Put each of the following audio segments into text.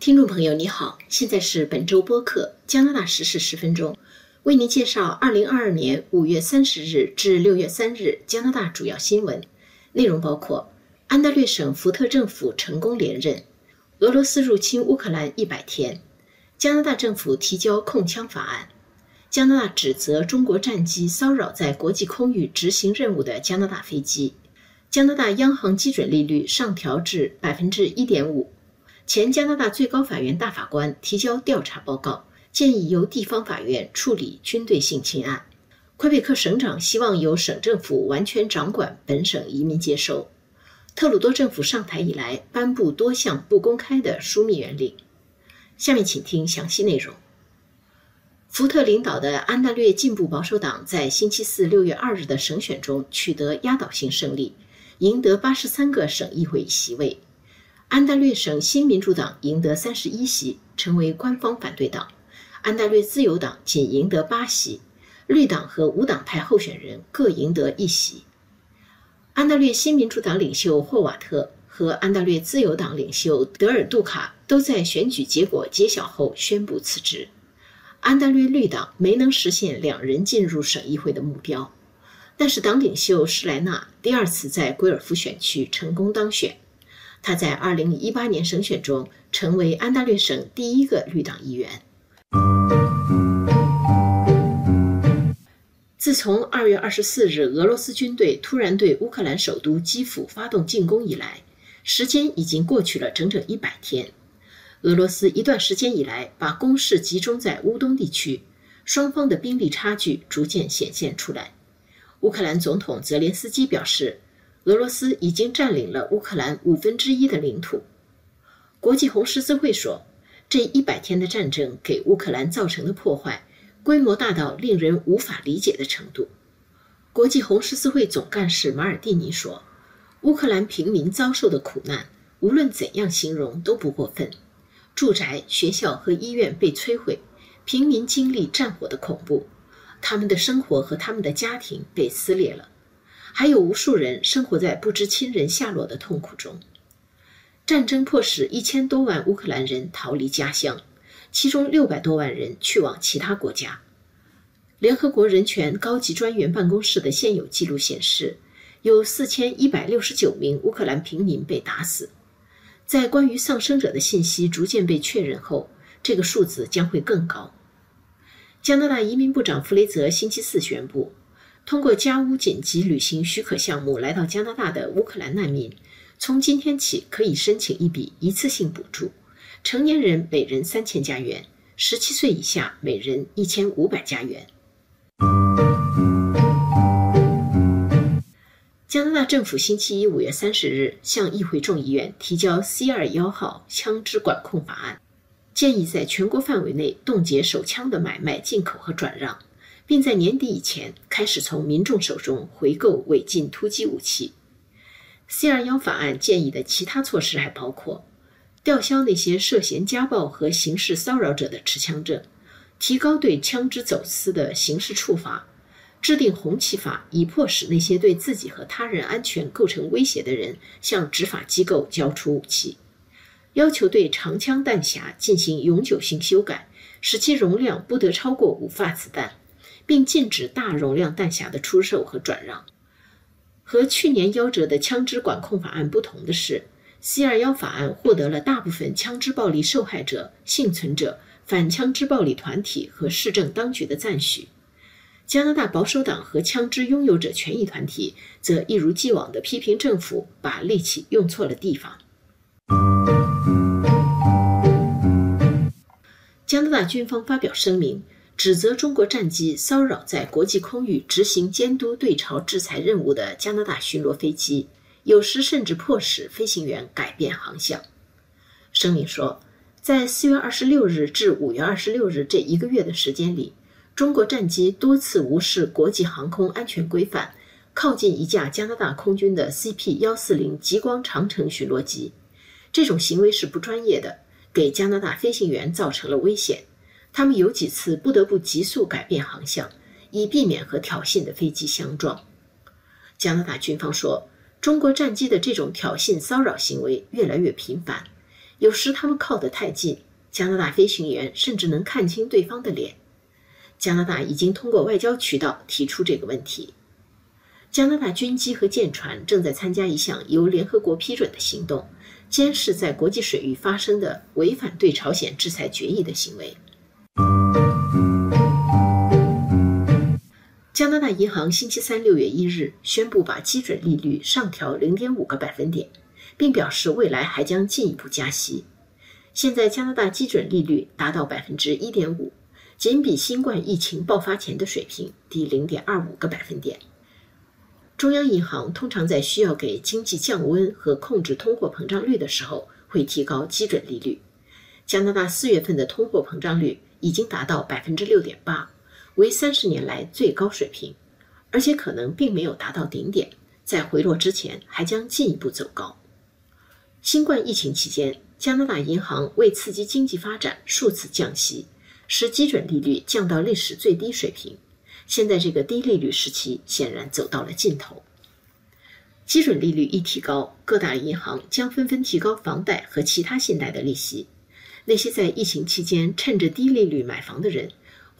听众朋友，你好，现在是本周播客加拿大时事十分钟，为您介绍二零二二年五月三十日至六月三日加拿大主要新闻。内容，包括安大略省福特政府成功连任，俄罗斯入侵乌克兰一百天，加拿大政府提交控枪法案，加拿大指责中国战机骚扰在国际空域执行任务的加拿大飞机，加拿大央行基准利率上调至百分之一点五。前加拿大最高法院大法官提交调查报告，建议由地方法院处理军队性侵案。魁北克省长希望由省政府完全掌管本省移民接收。特鲁多政府上台以来，颁布多项不公开的枢密原令。下面请听详细内容。福特领导的安大略进步保守党在星期四六月二日的省选中取得压倒性胜利，赢得八十三个省议会席位。安大略省新民主党赢得三十一席，成为官方反对党；安大略自由党仅赢得八席，绿党和无党派候选人各赢得一席。安大略新民主党领袖霍瓦特和安大略自由党领袖德尔杜卡都在选举结果揭晓后宣布辞职。安大略绿党没能实现两人进入省议会的目标，但是党领袖施莱纳第二次在圭尔夫选区成功当选。他在2018年省选中成为安大略省第一个绿党议员。自从2月24日俄罗斯军队突然对乌克兰首都基辅发动进攻以来，时间已经过去了整整一百天。俄罗斯一段时间以来把攻势集中在乌东地区，双方的兵力差距逐渐显现出来。乌克兰总统泽连斯基表示。俄罗斯已经占领了乌克兰五分之一的领土。国际红十字会说，这一百天的战争给乌克兰造成的破坏规模大到令人无法理解的程度。国际红十字会总干事马尔蒂尼说：“乌克兰平民遭受的苦难，无论怎样形容都不过分。住宅、学校和医院被摧毁，平民经历战火的恐怖，他们的生活和他们的家庭被撕裂了。”还有无数人生活在不知亲人下落的痛苦中。战争迫使一千多万乌克兰人逃离家乡，其中六百多万人去往其他国家。联合国人权高级专员办公室的现有记录显示，有四千一百六十九名乌克兰平民被打死。在关于丧生者的信息逐渐被确认后，这个数字将会更高。加拿大移民部长弗雷泽星期四宣布。通过家屋紧急旅行许可项目来到加拿大的乌克兰难民，从今天起可以申请一笔一次性补助，成年人每人三千加元，十七岁以下每人一千五百加元。加拿大政府星期一五月三十日向议会众议院提交 C 二幺号枪支管控法案，建议在全国范围内冻结手枪的买卖、进口和转让。并在年底以前开始从民众手中回购违禁突击武器。C 二幺法案建议的其他措施还包括吊销那些涉嫌家暴和刑事骚扰者的持枪证，提高对枪支走私的刑事处罚，制定红旗法以迫使那些对自己和他人安全构成威胁的人向执法机构交出武器，要求对长枪弹匣进行永久性修改，使其容量不得超过五发子弹。并禁止大容量弹匣的出售和转让。和去年夭折的枪支管控法案不同的是，C 二幺法案获得了大部分枪支暴力受害者、幸存者、反枪支暴力团体和市政当局的赞许。加拿大保守党和枪支拥有者权益团体则一如既往地批评政府把力气用错了地方。加拿大军方发表声明。指责中国战机骚扰在国际空域执行监督对朝制裁任务的加拿大巡逻飞机，有时甚至迫使飞行员改变航向。声明说，在四月二十六日至五月二十六日这一个月的时间里，中国战机多次无视国际航空安全规范，靠近一架加拿大空军的 CP 幺四零极光长城巡逻机。这种行为是不专业的，给加拿大飞行员造成了危险。他们有几次不得不急速改变航向，以避免和挑衅的飞机相撞。加拿大军方说，中国战机的这种挑衅骚扰行为越来越频繁，有时他们靠得太近，加拿大飞行员甚至能看清对方的脸。加拿大已经通过外交渠道提出这个问题。加拿大军机和舰船正在参加一项由联合国批准的行动，监视在国际水域发生的违反对朝鲜制裁决议的行为。加拿大银行星期三六月一日宣布把基准利率上调零点五个百分点，并表示未来还将进一步加息。现在加拿大基准利率达到百分之一点五，仅比新冠疫情爆发前的水平低零点二五个百分点。中央银行通常在需要给经济降温和控制通货膨胀率的时候，会提高基准利率。加拿大四月份的通货膨胀率已经达到百分之六点八。为三十年来最高水平，而且可能并没有达到顶点，在回落之前还将进一步走高。新冠疫情期间，加拿大银行为刺激经济发展数次降息，使基准利率降到历史最低水平。现在这个低利率时期显然走到了尽头。基准利率一提高，各大银行将纷纷提高房贷和其他信贷的利息。那些在疫情期间趁着低利率买房的人。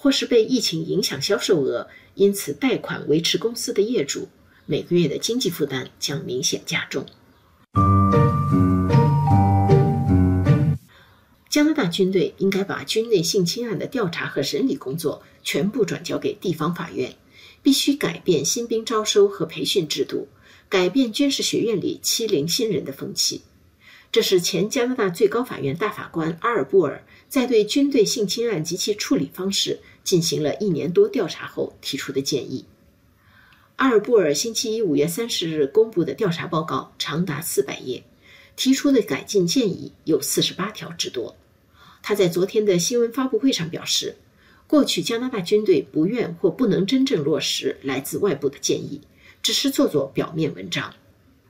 或是被疫情影响销售额，因此贷款维持公司的业主，每个月的经济负担将明显加重。加拿大军队应该把军内性侵案的调查和审理工作全部转交给地方法院，必须改变新兵招收和培训制度，改变军事学院里欺凌新人的风气。这是前加拿大最高法院大法官阿尔布尔在对军队性侵案及其处理方式进行了一年多调查后提出的建议。阿尔布尔星期一五月三十日公布的调查报告长达四百页，提出的改进建议有四十八条之多。他在昨天的新闻发布会上表示，过去加拿大军队不愿或不能真正落实来自外部的建议，只是做做表面文章。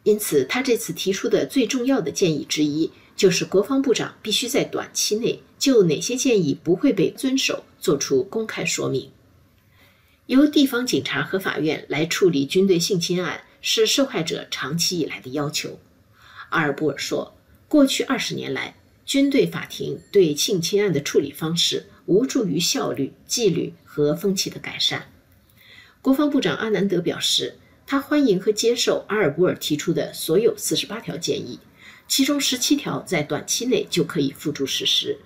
因此，他这次提出的最重要的建议之一，就是国防部长必须在短期内就哪些建议不会被遵守做出公开说明。由地方警察和法院来处理军队性侵案，是受害者长期以来的要求。阿尔布尔说，过去二十年来，军队法庭对性侵案的处理方式无助于效率、纪律和风气的改善。国防部长阿南德表示。他欢迎和接受阿尔布尔提出的所有四十八条建议，其中十七条在短期内就可以付诸实施，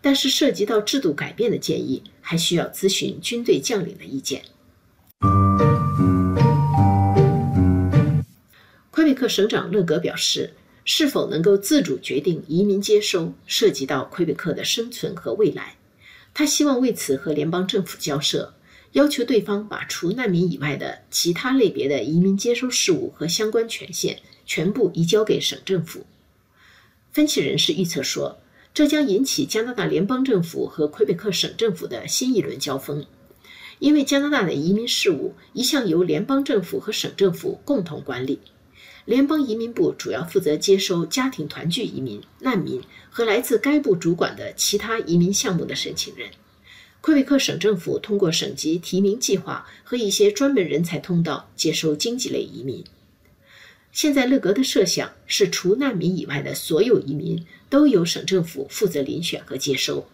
但是涉及到制度改变的建议还需要咨询军队将领的意见。魁北克省长勒格表示，是否能够自主决定移民接收，涉及到魁北克的生存和未来。他希望为此和联邦政府交涉。要求对方把除难民以外的其他类别的移民接收事务和相关权限全部移交给省政府。分析人士预测说，这将引起加拿大联邦政府和魁北克省政府的新一轮交锋，因为加拿大的移民事务一向由联邦政府和省政府共同管理。联邦移民部主要负责接收家庭团聚移民、难民和来自该部主管的其他移民项目的申请人。魁北克省政府通过省级提名计划和一些专门人才通道接收经济类移民。现在，勒格的设想是，除难民以外的所有移民都由省政府负责遴选和接收。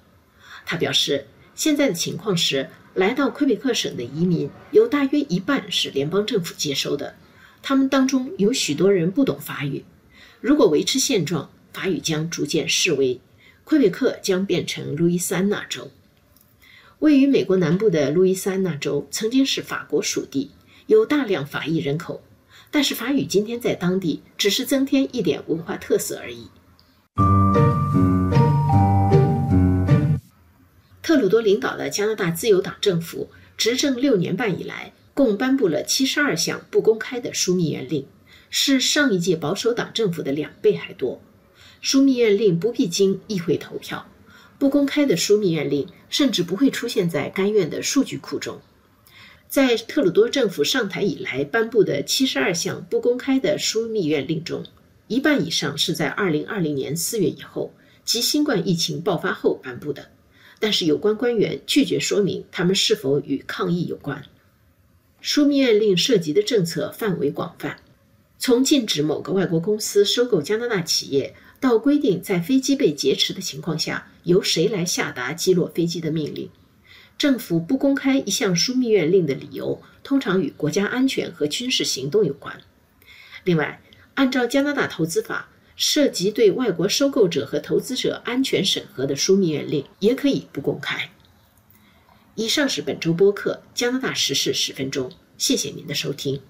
他表示，现在的情况是，来到魁北克省的移民有大约一半是联邦政府接收的，他们当中有许多人不懂法语。如果维持现状，法语将逐渐式微，魁北克将变成路易斯安那州。位于美国南部的路易斯安那州曾经是法国属地，有大量法裔人口，但是法语今天在当地只是增添一点文化特色而已。特鲁多领导的加拿大自由党政府执政六年半以来，共颁布了七十二项不公开的枢密院令，是上一届保守党政府的两倍还多。枢密院令不必经议会投票。不公开的枢密院令甚至不会出现在该院的数据库中。在特鲁多政府上台以来颁布的七十二项不公开的枢密院令中，一半以上是在二零二零年四月以后，即新冠疫情爆发后颁布的。但是有关官员拒绝说明他们是否与抗疫有关。枢密院令涉及的政策范围广泛，从禁止某个外国公司收购加拿大企业，到规定在飞机被劫持的情况下由谁来下达击落飞机的命令，政府不公开一项枢密院令的理由，通常与国家安全和军事行动有关。另外，按照加拿大投资法，涉及对外国收购者和投资者安全审核的枢密院令也可以不公开。以上是本周播客《加拿大时事十分钟》，谢谢您的收听。